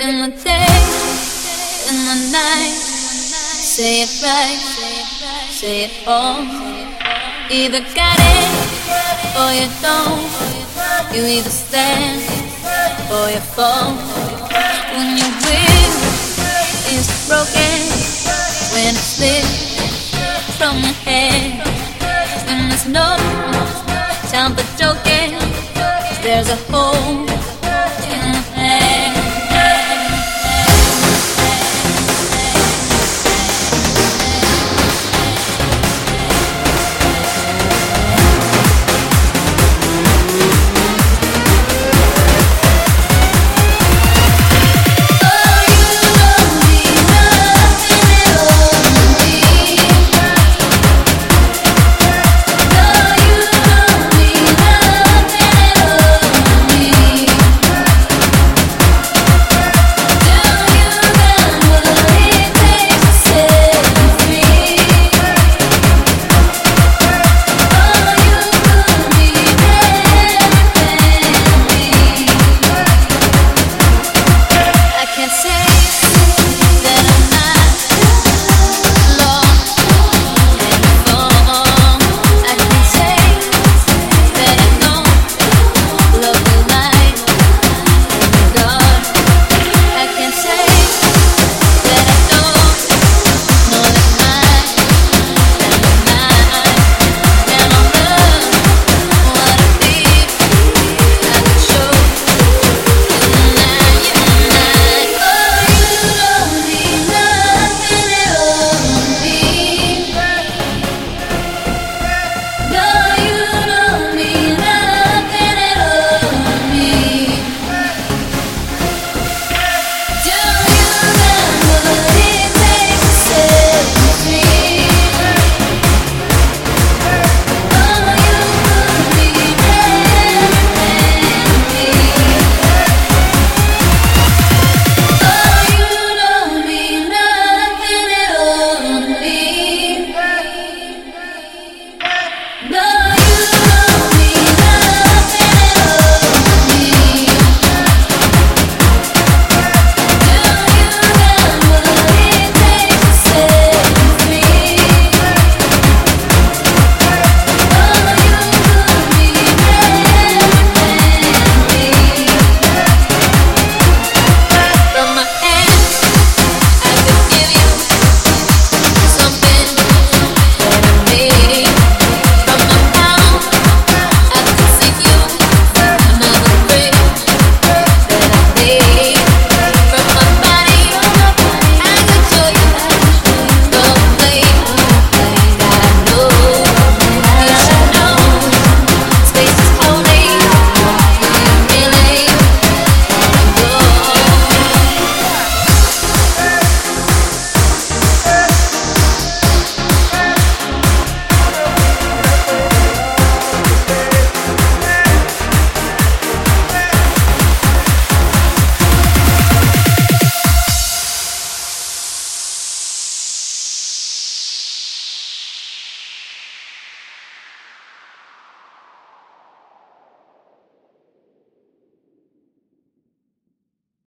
In the day, in the night, say it right, say it all. Either got it or you don't. You either stand or you fall. When your will is broken, when it slips from your head, when there's no time for joking, there's a hole